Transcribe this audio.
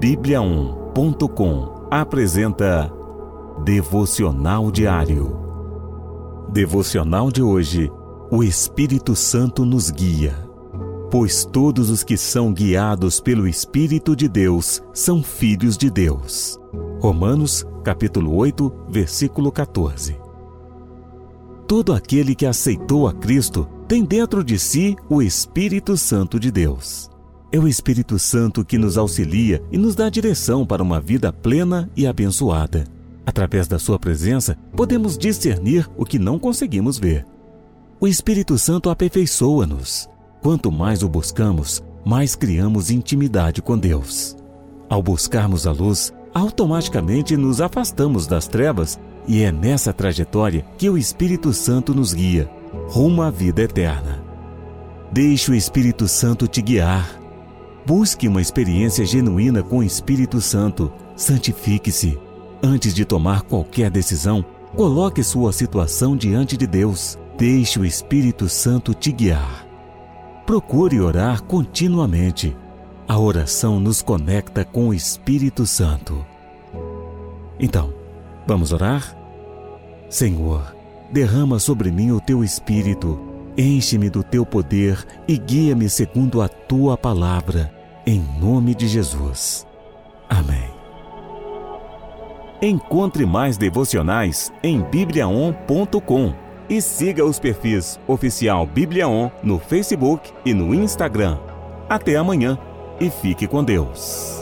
Bíblia1.com apresenta Devocional Diário. Devocional de hoje. O Espírito Santo nos guia. Pois todos os que são guiados pelo Espírito de Deus são filhos de Deus. Romanos, capítulo 8, versículo 14. Todo aquele que aceitou a Cristo tem dentro de si o Espírito Santo de Deus. É o Espírito Santo que nos auxilia e nos dá direção para uma vida plena e abençoada. Através da Sua presença, podemos discernir o que não conseguimos ver. O Espírito Santo aperfeiçoa-nos. Quanto mais o buscamos, mais criamos intimidade com Deus. Ao buscarmos a luz, automaticamente nos afastamos das trevas e é nessa trajetória que o Espírito Santo nos guia, rumo à vida eterna. Deixe o Espírito Santo te guiar Busque uma experiência genuína com o Espírito Santo. Santifique-se. Antes de tomar qualquer decisão, coloque sua situação diante de Deus. Deixe o Espírito Santo te guiar. Procure orar continuamente. A oração nos conecta com o Espírito Santo. Então, vamos orar? Senhor, derrama sobre mim o teu Espírito Enche-me do teu poder e guia-me segundo a tua palavra, em nome de Jesus. Amém. Encontre mais devocionais em bibliaon.com e siga os perfis oficial Bibliaon no Facebook e no Instagram. Até amanhã e fique com Deus.